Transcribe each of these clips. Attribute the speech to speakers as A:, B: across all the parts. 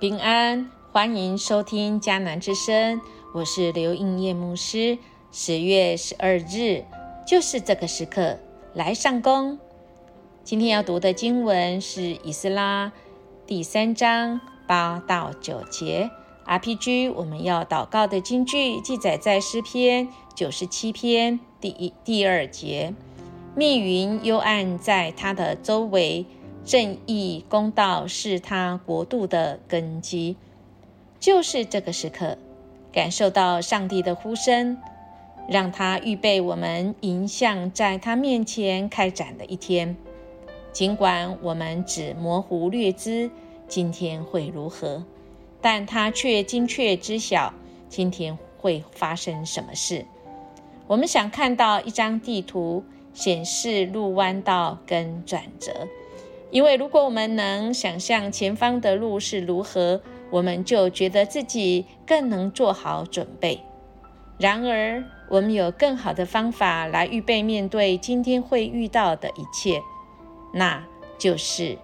A: 平安，欢迎收听迦南之声，我是刘应叶牧师。十月十二日，就是这个时刻来上工。今天要读的经文是《以斯拉》第三章八到九节。RPG，我们要祷告的经句记载在诗篇九十七篇第一第二节。密云幽暗在他的周围。正义公道是他国度的根基，就是这个时刻，感受到上帝的呼声，让他预备我们迎向在他面前开展的一天。尽管我们只模糊略知今天会如何，但他却精确知晓今天会发生什么事。我们想看到一张地图，显示路弯道跟转折。因为如果我们能想象前方的路是如何，我们就觉得自己更能做好准备。然而，我们有更好的方法来预备面对今天会遇到的一切，那就是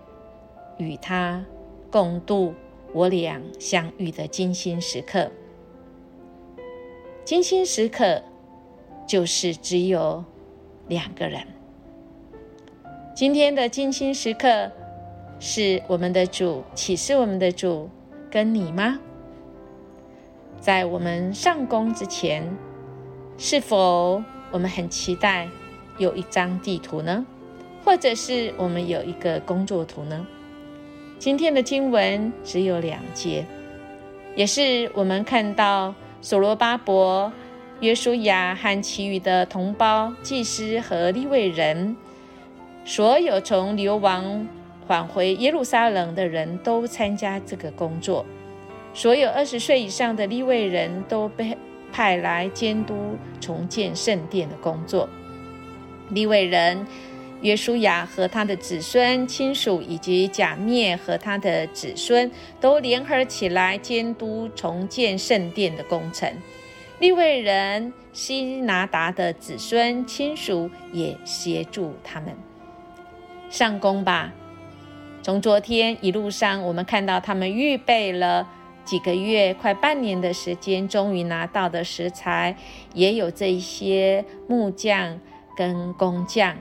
A: 与他共度我俩相遇的精心时刻。精心时刻就是只有两个人。今天的精心时刻，是我们的主启示我们的主跟你吗？在我们上工之前，是否我们很期待有一张地图呢？或者是我们有一个工作图呢？今天的经文只有两节，也是我们看到所罗巴伯、约书亚和其余的同胞祭司和利未人。所有从流亡返回耶路撒冷的人都参加这个工作。所有二十岁以上的立位人都被派来监督重建圣殿的工作。立位人约书亚和他的子孙、亲属以及假灭和他的子孙都联合起来监督重建圣殿的工程。立位人希拿达的子孙、亲属也协助他们。上工吧！从昨天一路上，我们看到他们预备了几个月、快半年的时间，终于拿到的食材，也有这一些木匠跟工匠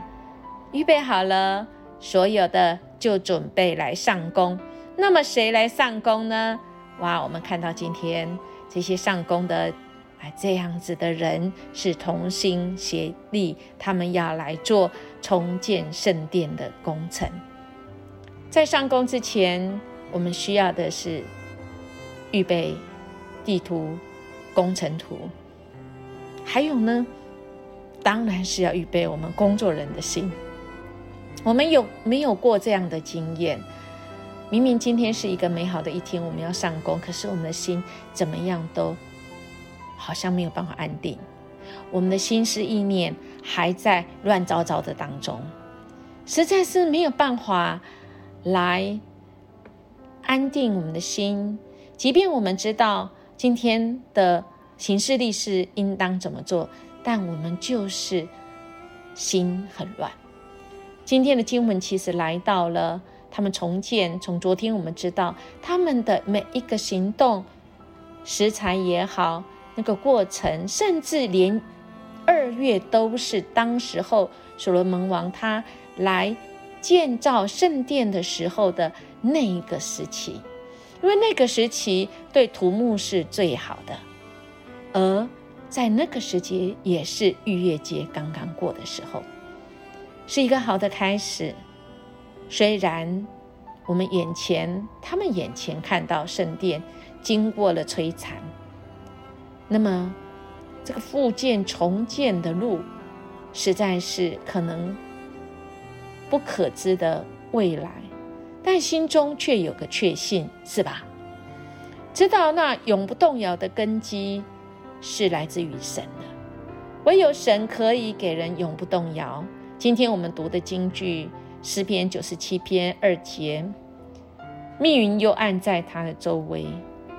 A: 预备好了，所有的就准备来上工。那么谁来上工呢？哇！我们看到今天这些上工的。这样子的人是同心协力，他们要来做重建圣殿的工程。在上工之前，我们需要的是预备地图、工程图，还有呢，当然是要预备我们工作人的心。我们有没有过这样的经验？明明今天是一个美好的一天，我们要上工，可是我们的心怎么样都……好像没有办法安定，我们的心思意念还在乱糟糟的当中，实在是没有办法来安定我们的心。即便我们知道今天的行事历是应当怎么做，但我们就是心很乱。今天的经文其实来到了他们重建，从昨天我们知道他们的每一个行动，食材也好。那个过程，甚至连二月都是当时候所罗门王他来建造圣殿的时候的那一个时期，因为那个时期对土木是最好的，而在那个时期也是逾越节刚刚过的时候，是一个好的开始。虽然我们眼前，他们眼前看到圣殿经过了摧残。那么，这个复建重建的路，实在是可能不可知的未来，但心中却有个确信，是吧？知道那永不动摇的根基是来自于神的，唯有神可以给人永不动摇。今天我们读的经句诗篇九十七篇二节，密云又暗在他的周围，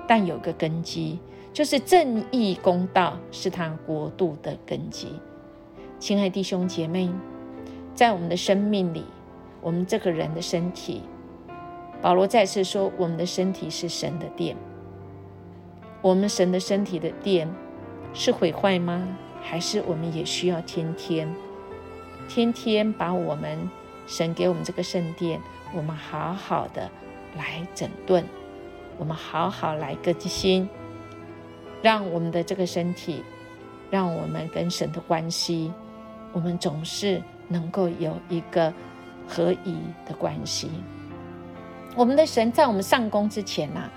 A: 但有个根基。就是正义公道是他国度的根基，亲爱弟兄姐妹，在我们的生命里，我们这个人的身体保罗再次说，我们的身体是神的殿。我们神的身体的殿是毁坏吗？还是我们也需要天天、天天把我们神给我们这个圣殿，我们好好的来整顿，我们好好来更新，让我们的这个身体，让我们跟神的关系，我们总是能够有一个合一的关系。我们的神在我们上工之前呐。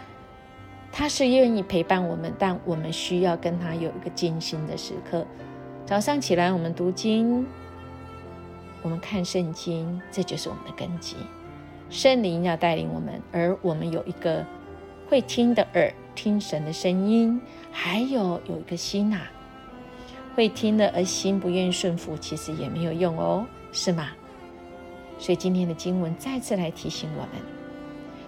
A: 他是愿意陪伴我们，但我们需要跟他有一个精心的时刻。早上起来，我们读经，我们看圣经，这就是我们的根基。圣灵要带领我们，而我们有一个会听的耳，听神的声音；还有有一个心呐，会听的而心不愿意顺服，其实也没有用哦，是吗？所以今天的经文再次来提醒我们。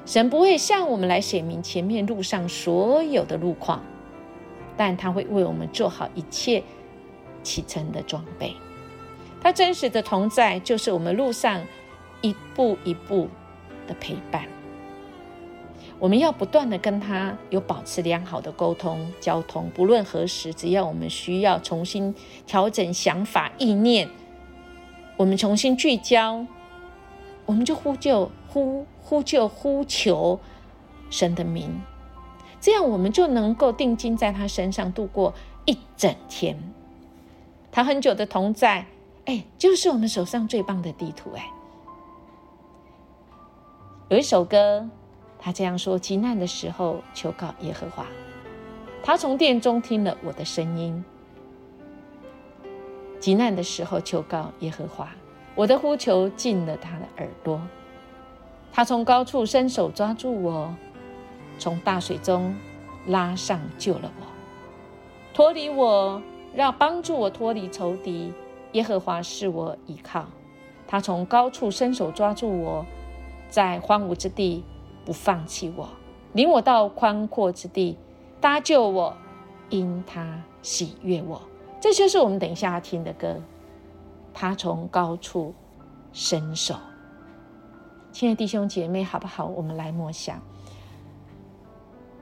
A: 神不会向我们来显明前面路上所有的路况，但他会为我们做好一切启程的装备。他真实的同在，就是我们路上一步一步的陪伴。我们要不断的跟他有保持良好的沟通交通，不论何时，只要我们需要重新调整想法意念，我们重新聚焦，我们就呼救呼。呼救、呼求神的名，这样我们就能够定睛在他身上度过一整天。他很久的同在，哎，就是我们手上最棒的地图。哎，有一首歌，他这样说：极难的时候求告耶和华，他从殿中听了我的声音。极难的时候求告耶和华，我的呼求进了他的耳朵。他从高处伸手抓住我，从大水中拉上救了我，脱离我，让帮助我脱离仇敌。耶和华是我依靠。他从高处伸手抓住我，在荒芜之地不放弃我，领我到宽阔之地，搭救我，因他喜悦我。这就是我们等一下要听的歌。他从高处伸手。亲爱的弟兄姐妹，好不好？我们来默想，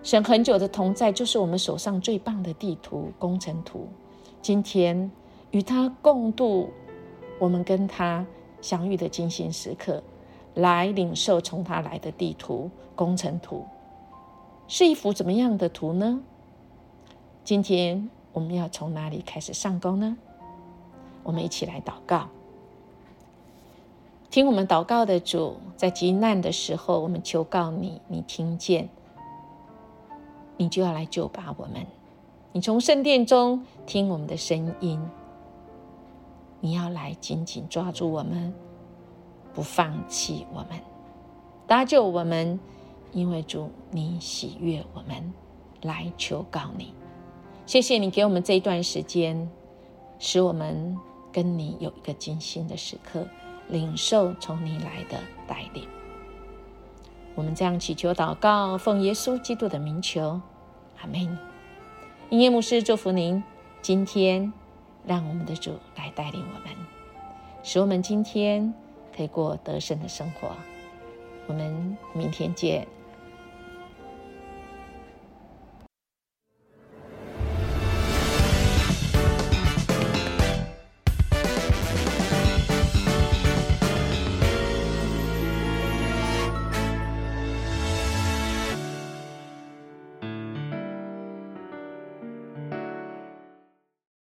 A: 神很久的同在，就是我们手上最棒的地图工程图。今天与他共度我们跟他相遇的精心时刻，来领受从他来的地图工程图，是一幅怎么样的图呢？今天我们要从哪里开始上工呢？我们一起来祷告。听我们祷告的主，在极难的时候，我们求告你，你听见，你就要来救拔我们。你从圣殿中听我们的声音，你要来紧紧抓住我们，不放弃我们，搭救我们。因为主，你喜悦我们，来求告你。谢谢你给我们这一段时间，使我们跟你有一个精心的时刻。领受从你来的带领，我们这样祈求祷告，奉耶稣基督的名求，阿门。音乐牧师祝福您，今天让我们的主来带领我们，使我们今天可以过得胜的生活。我们明天见。